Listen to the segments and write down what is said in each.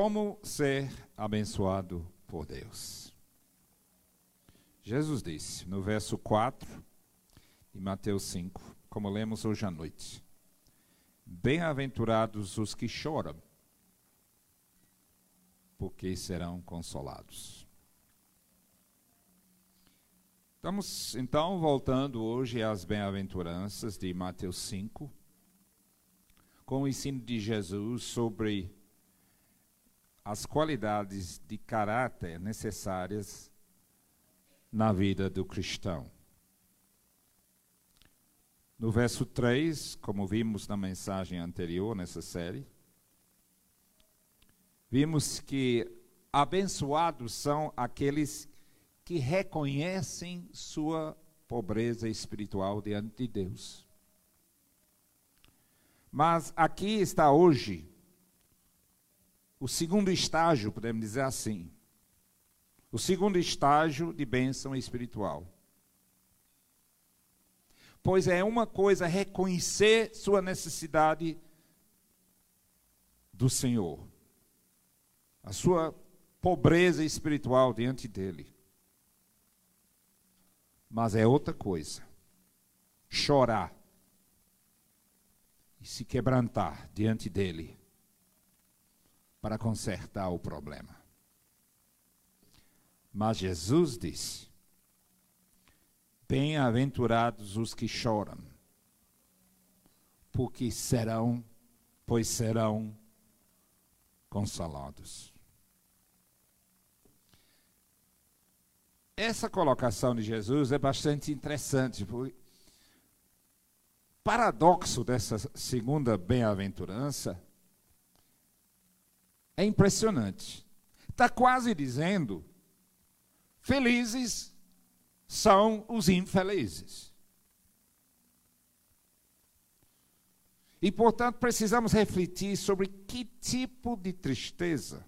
Como ser abençoado por Deus? Jesus disse no verso 4 de Mateus 5, como lemos hoje à noite: Bem-aventurados os que choram, porque serão consolados. Estamos então voltando hoje às bem-aventuranças de Mateus 5, com o ensino de Jesus sobre as qualidades de caráter necessárias na vida do cristão. No verso 3, como vimos na mensagem anterior nessa série, vimos que abençoados são aqueles que reconhecem sua pobreza espiritual diante de Deus. Mas aqui está hoje o segundo estágio, podemos dizer assim. O segundo estágio de bênção espiritual. Pois é uma coisa reconhecer sua necessidade do Senhor, a sua pobreza espiritual diante dele. Mas é outra coisa chorar e se quebrantar diante dele para consertar o problema. Mas Jesus disse: Bem-aventurados os que choram, porque serão, pois serão consolados. Essa colocação de Jesus é bastante interessante, porque paradoxo dessa segunda bem-aventurança é impressionante. Está quase dizendo: felizes são os infelizes. E, portanto, precisamos refletir sobre que tipo de tristeza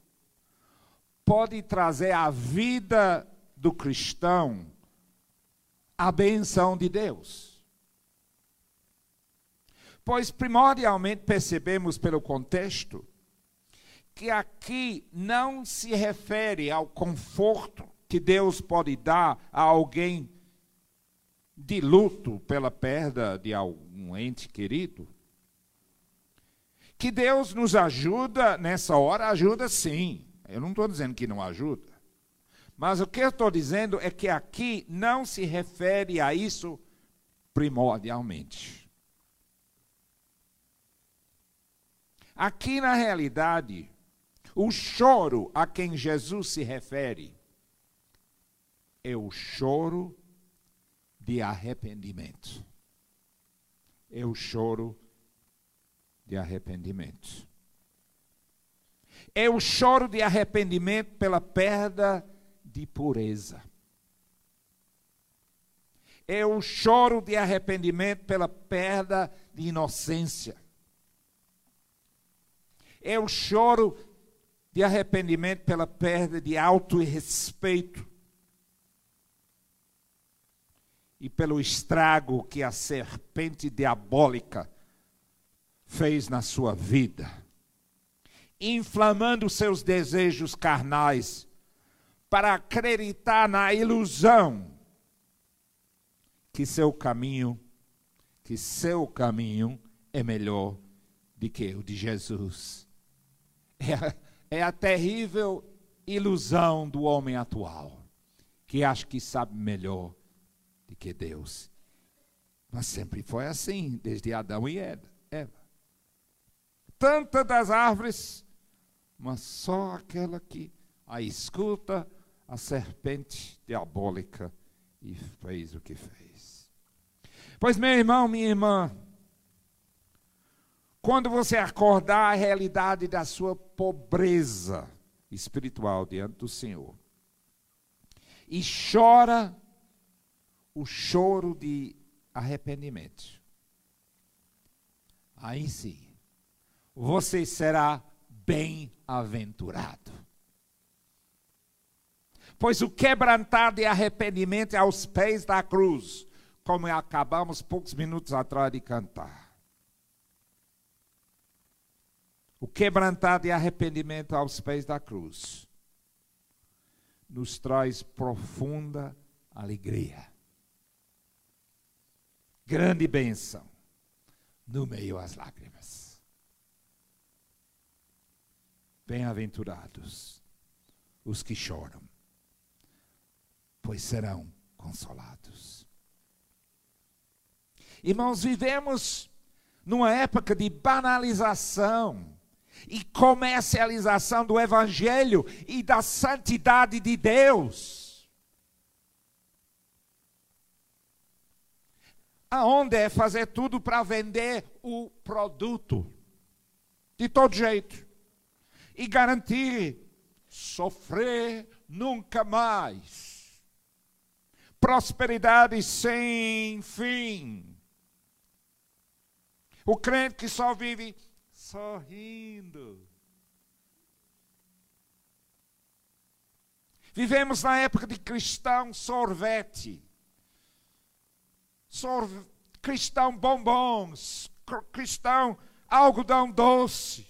pode trazer à vida do cristão a benção de Deus. Pois, primordialmente, percebemos pelo contexto que aqui não se refere ao conforto que Deus pode dar a alguém de luto pela perda de algum ente querido. Que Deus nos ajuda nessa hora, ajuda sim. Eu não estou dizendo que não ajuda. Mas o que eu estou dizendo é que aqui não se refere a isso primordialmente. Aqui, na realidade, o choro a quem Jesus se refere é o choro de arrependimento. É o choro de arrependimento. É o choro de arrependimento pela perda de pureza. É o choro de arrependimento pela perda de inocência. É o choro de arrependimento pela perda de auto-respeito e pelo estrago que a serpente diabólica fez na sua vida, inflamando seus desejos carnais para acreditar na ilusão que seu caminho, que seu caminho é melhor do que o de Jesus. É é a terrível ilusão do homem atual, que acha que sabe melhor do que Deus. Mas sempre foi assim, desde Adão e Eva. Tantas das árvores, mas só aquela que a escuta a serpente diabólica e fez o que fez. Pois, meu irmão, minha irmã, quando você acordar a realidade da sua pobreza espiritual diante do Senhor e chora o choro de arrependimento, aí sim, você será bem-aventurado. Pois o quebrantar de arrependimento é aos pés da cruz, como acabamos poucos minutos atrás de cantar. O quebrantado e arrependimento aos pés da cruz, nos traz profunda alegria. Grande bênção no meio às lágrimas. Bem-aventurados os que choram, pois serão consolados. Irmãos, vivemos numa época de banalização e comercialização do Evangelho e da santidade de Deus. Aonde é fazer tudo para vender o produto, de todo jeito, e garantir sofrer nunca mais, prosperidade sem fim. O crente que só vive sorrindo. Vivemos na época de cristão sorvete, sorve, cristão bombons, cristão algodão doce,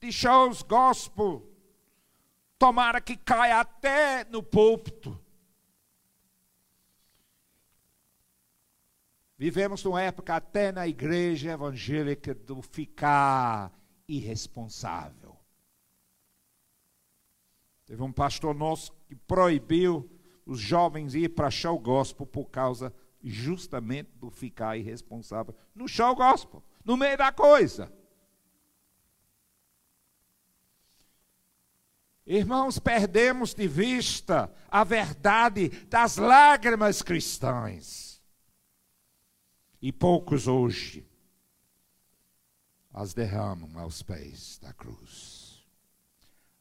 de shows gospel. Tomara que caia até no púlpito. Vivemos numa época até na igreja evangélica do ficar irresponsável. Teve um pastor nosso que proibiu os jovens ir para show gospel por causa justamente do ficar irresponsável no show gospel, no meio da coisa. Irmãos, perdemos de vista a verdade das lágrimas cristãs e poucos hoje as derramam aos pés da cruz,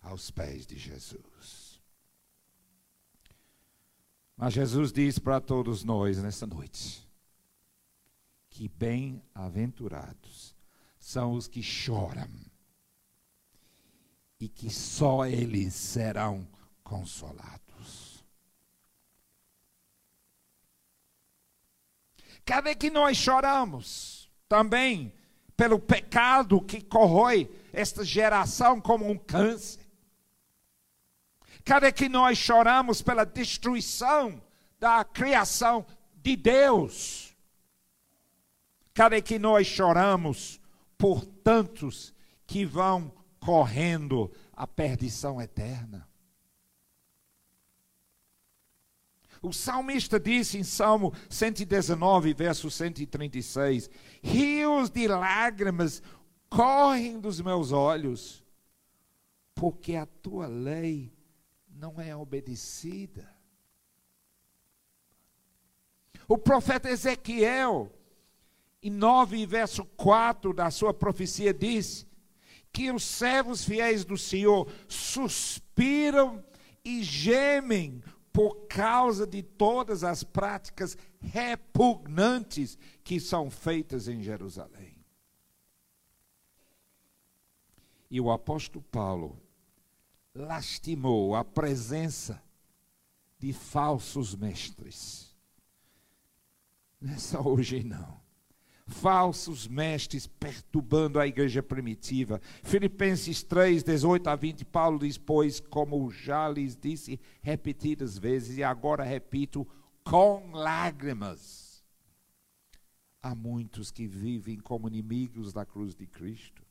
aos pés de Jesus. Mas Jesus diz para todos nós nessa noite que bem-aventurados são os que choram e que só eles serão consolados. Cadê que nós choramos também pelo pecado que corrói esta geração como um câncer? Cadê que nós choramos pela destruição da criação de Deus? Cadê que nós choramos por tantos que vão correndo a perdição eterna? O salmista disse em Salmo 119, verso 136: Rios de lágrimas correm dos meus olhos, porque a tua lei não é obedecida. O profeta Ezequiel, em 9, verso 4 da sua profecia, diz que os servos fiéis do Senhor suspiram e gemem por causa de todas as práticas repugnantes que são feitas em Jerusalém. E o apóstolo Paulo lastimou a presença de falsos mestres. Não é só hoje, não falsos mestres perturbando a igreja primitiva. Filipenses 3, 18 a 20, Paulo diz: Pois, como já lhes disse repetidas vezes, e agora repito, com lágrimas, há muitos que vivem como inimigos da cruz de Cristo.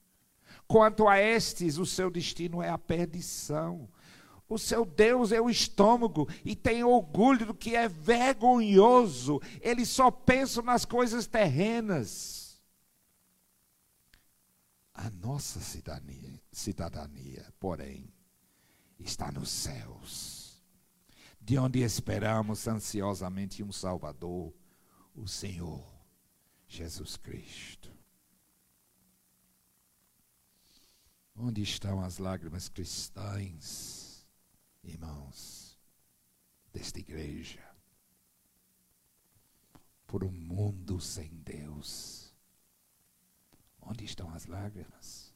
Quanto a estes, o seu destino é a perdição o seu Deus é o estômago e tem orgulho do que é vergonhoso. Ele só pensa nas coisas terrenas. A nossa cidadania, cidadania, porém, está nos céus, de onde esperamos ansiosamente um Salvador, o Senhor Jesus Cristo. Onde estão as lágrimas cristãs? Irmãos, desta igreja, por um mundo sem Deus. Onde estão as lágrimas?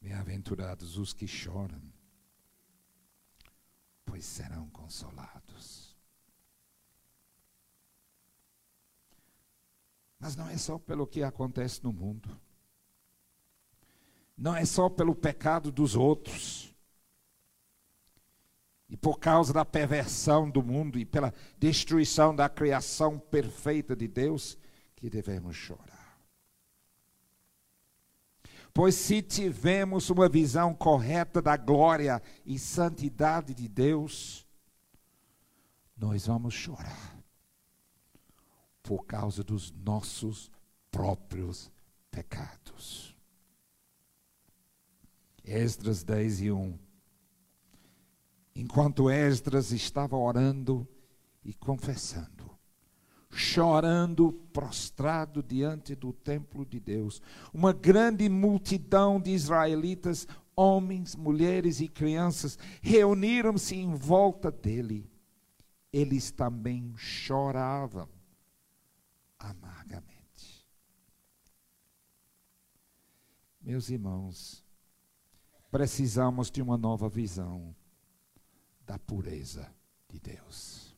Bem-aventurados os que choram, pois serão consolados. Mas não é só pelo que acontece no mundo. não é só pelo pecado dos outros. E por causa da perversão do mundo e pela destruição da criação perfeita de Deus que devemos chorar. Pois se tivermos uma visão correta da glória e santidade de Deus, nós vamos chorar por causa dos nossos próprios pecados. Esdras 10 e 1. Enquanto Esdras estava orando e confessando, chorando, prostrado diante do templo de Deus, uma grande multidão de israelitas, homens, mulheres e crianças, reuniram-se em volta dele. Eles também choravam amargamente. Meus irmãos, precisamos de uma nova visão da pureza de Deus.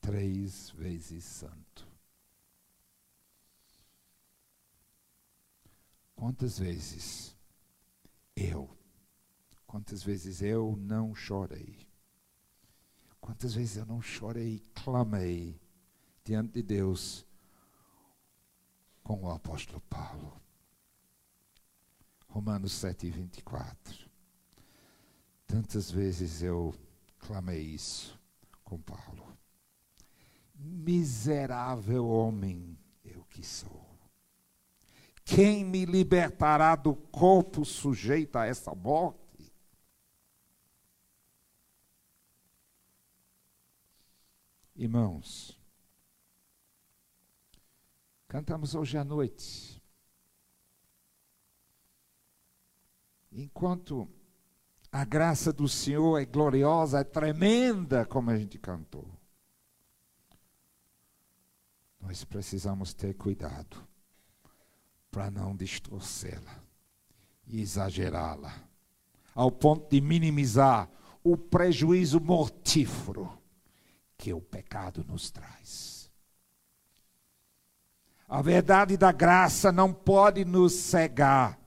Três vezes santo. Quantas vezes eu, quantas vezes eu não chorei? Quantas vezes eu não chorei clamei diante de Deus com o apóstolo Paulo? Romanos 7, 24. Tantas vezes eu clamei isso com Paulo. Miserável homem eu que sou. Quem me libertará do corpo sujeito a essa morte? Irmãos, cantamos hoje à noite Enquanto a graça do Senhor é gloriosa, é tremenda, como a gente cantou. Nós precisamos ter cuidado para não distorcê-la e exagerá-la, ao ponto de minimizar o prejuízo mortífero que o pecado nos traz. A verdade da graça não pode nos cegar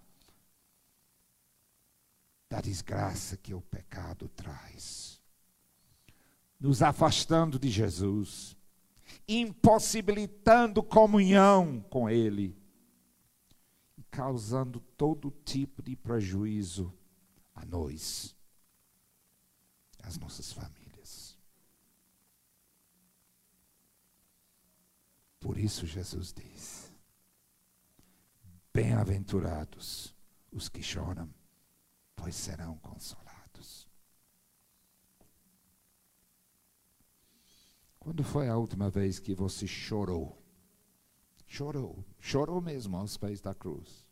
da desgraça que o pecado traz, nos afastando de Jesus, impossibilitando comunhão com Ele e causando todo tipo de prejuízo a nós, às nossas famílias. Por isso Jesus diz: Bem-aventurados os que choram pois serão consolados. Quando foi a última vez que você chorou? Chorou, chorou mesmo aos pés da cruz.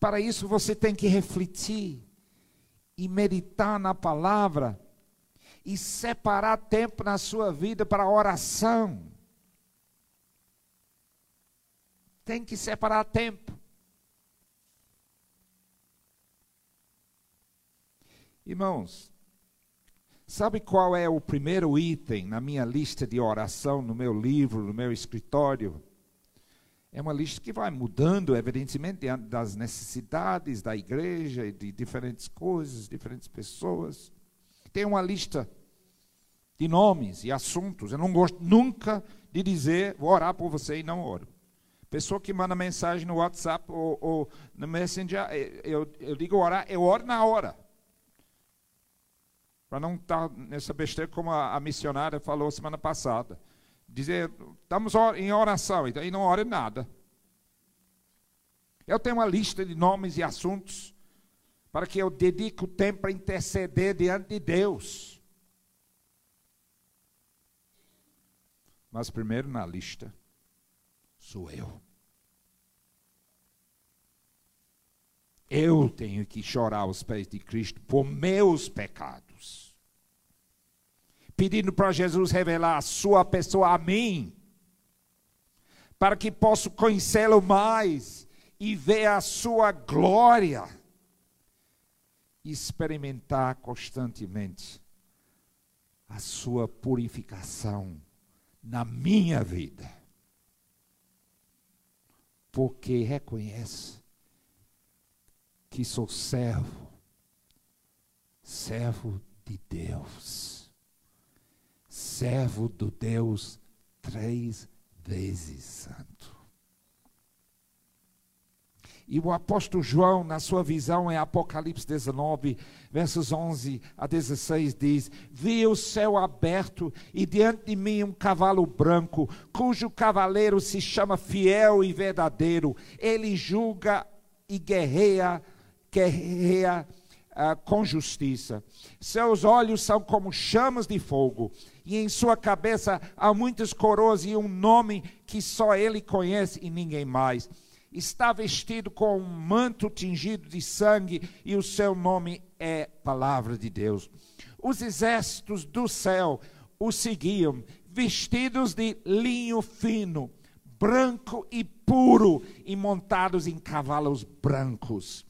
Para isso você tem que refletir e meditar na palavra e separar tempo na sua vida para oração. Tem que separar tempo. Irmãos, sabe qual é o primeiro item na minha lista de oração, no meu livro, no meu escritório? É uma lista que vai mudando, evidentemente, diante das necessidades da igreja e de diferentes coisas, diferentes pessoas. Tem uma lista de nomes e assuntos. Eu não gosto nunca de dizer, vou orar por você e não oro. Pessoa que manda mensagem no WhatsApp ou, ou no Messenger, eu, eu digo orar, eu oro na hora. Para não estar tá nessa besteira como a, a, missionária falou semana passada. Dizer, estamos em oração, e não ora nada. Eu tenho uma lista de nomes e assuntos para que eu dedique o tempo para interceder diante de Deus. Mas primeiro na lista sou eu. Eu tenho que chorar aos pés de Cristo por meus pecados pedindo para Jesus revelar a sua pessoa a mim, para que possa conhecê-lo mais e ver a sua glória, experimentar constantemente a sua purificação na minha vida. porque reconhece que sou servo, servo de Deus, servo do Deus três vezes santo. E o apóstolo João, na sua visão em Apocalipse 19, versos 11 a 16, diz: Vi o céu aberto e diante de mim um cavalo branco, cujo cavaleiro se chama Fiel e Verdadeiro. Ele julga e guerreia, guerreia uh, com justiça. Seus olhos são como chamas de fogo, e em sua cabeça há muitas coroas e um nome que só ele conhece e ninguém mais está vestido com um manto tingido de sangue e o seu nome é Palavra de Deus. Os exércitos do céu o seguiam, vestidos de linho fino, branco e puro, e montados em cavalos brancos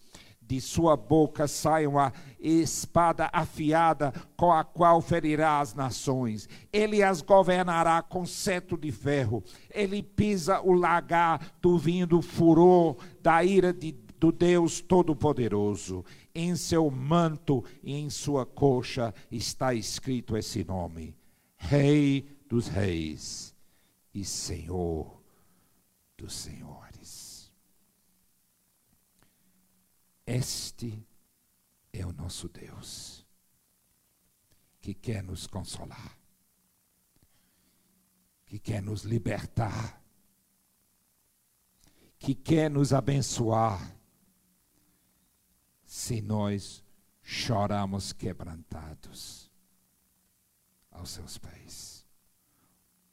de sua boca sai uma espada afiada com a qual ferirá as nações. Ele as governará com cetro de ferro. Ele pisa o lagar do vinho do furor da ira de, do Deus Todo-Poderoso. Em seu manto e em sua coxa está escrito esse nome: Rei dos Reis e Senhor dos Senhores. Este é o nosso Deus, que quer nos consolar, que quer nos libertar, que quer nos abençoar, se nós choramos quebrantados aos seus pés.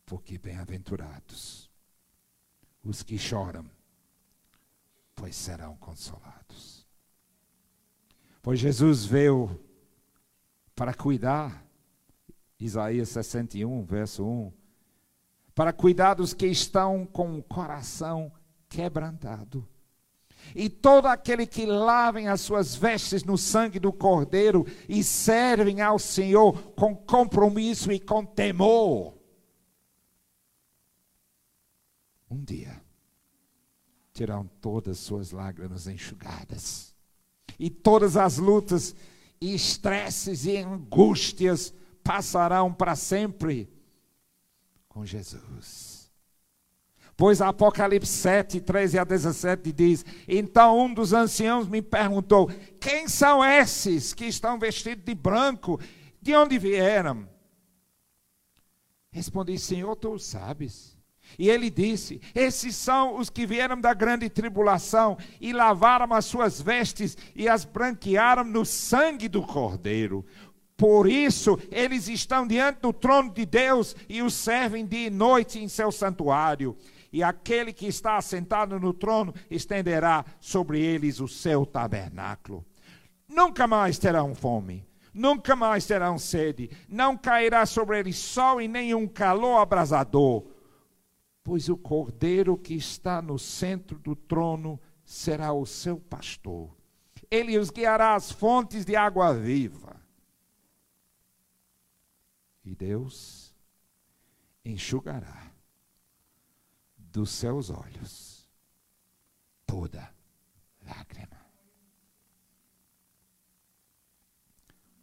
Porque bem-aventurados os que choram, pois serão consolados. Pois Jesus veio para cuidar, Isaías 61, verso 1, para cuidar dos que estão com o coração quebrantado. E todo aquele que lavem as suas vestes no sangue do Cordeiro e servem ao Senhor com compromisso e com temor. Um dia terão todas suas lágrimas enxugadas e todas as lutas e estresses e angústias passarão para sempre com Jesus. Pois Apocalipse 7, 13 a 17 diz: Então um dos anciãos me perguntou: Quem são esses que estão vestidos de branco? De onde vieram? Respondi: Senhor, tu sabes. E ele disse: Esses são os que vieram da grande tribulação e lavaram as suas vestes e as branquearam no sangue do Cordeiro. Por isso, eles estão diante do trono de Deus e o servem dia e noite em seu santuário. E aquele que está assentado no trono estenderá sobre eles o seu tabernáculo. Nunca mais terão fome, nunca mais terão sede, não cairá sobre eles sol e nenhum calor abrasador pois o cordeiro que está no centro do trono será o seu pastor. Ele os guiará às fontes de água viva. E Deus enxugará dos seus olhos toda lágrima.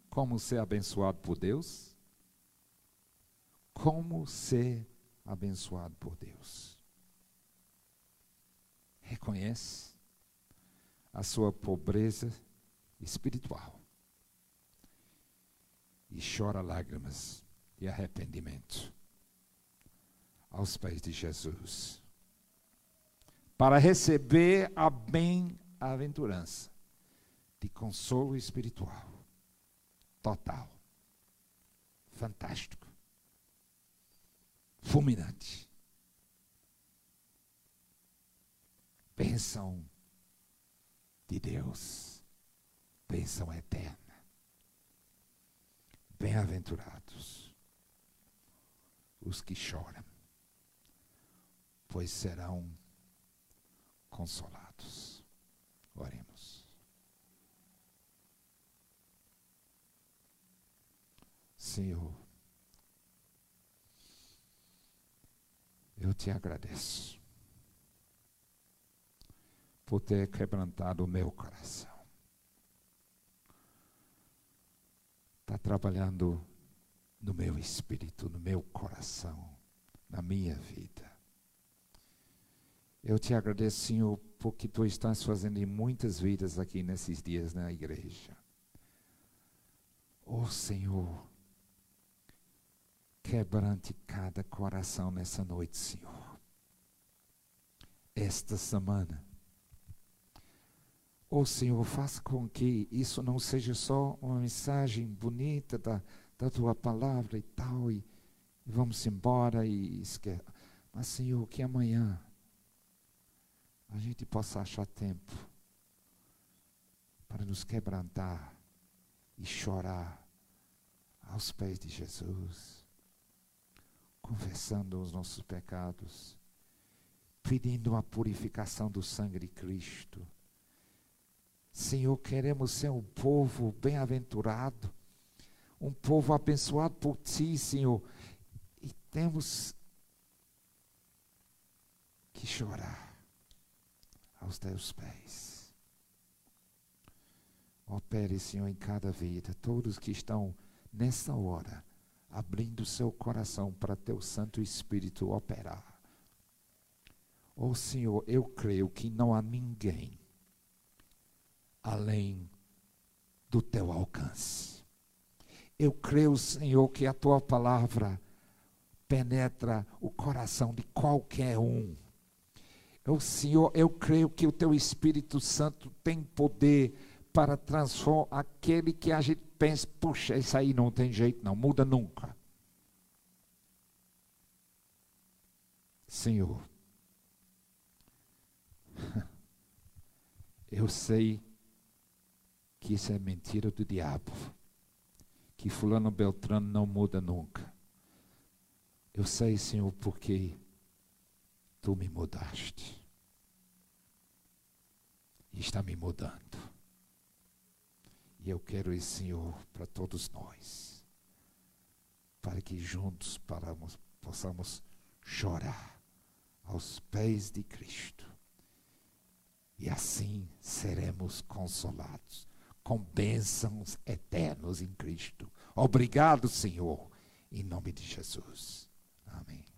Como ser abençoado por Deus? Como ser abençoado por Deus. Reconhece a sua pobreza espiritual e chora lágrimas de arrependimento aos pés de Jesus, para receber a bem-aventurança de consolo espiritual total, fantástico fulminante. Bênção de Deus, bênção eterna. Bem-aventurados os que choram, pois serão consolados. Oremos. Senhor, eu te agradeço. por ter quebrantado o meu coração. Está trabalhando no meu espírito, no meu coração, na minha vida. Eu te agradeço, Senhor, porque tu estás fazendo em muitas vidas aqui nesses dias na igreja. Oh Senhor, quebrante cada coração nessa noite, Senhor. Esta semana. Oh Senhor, faça com que isso não seja só uma mensagem bonita da, da tua palavra e tal, e, e vamos embora e esquece. Mas, Senhor, que amanhã a gente possa achar tempo para nos quebrantar e chorar aos pés de Jesus, confessando os nossos pecados, pedindo a purificação do sangue de Cristo. Senhor, queremos ser um povo bem-aventurado, um povo abençoado por Ti, Senhor, e temos que chorar aos teus pés. Opere, Senhor, em cada vida, todos que estão nessa hora abrindo seu coração para teu Santo Espírito operar. Oh Senhor, eu creio que não há ninguém além do teu alcance. Eu creio, Senhor, que a tua palavra penetra o coração de qualquer um o Senhor, eu creio que o teu Espírito Santo tem poder para transformar aquele que a gente pensa, puxa, isso aí não tem jeito, não muda nunca. Senhor, eu sei que isso é mentira do diabo, que Fulano Beltrano não muda nunca. Eu sei, Senhor, porque tu me mudaste e está me mudando. Eu quero esse Senhor para todos nós, para que juntos paramos, possamos chorar aos pés de Cristo. E assim seremos consolados com bênçãos eternos em Cristo. Obrigado, Senhor, em nome de Jesus. Amém.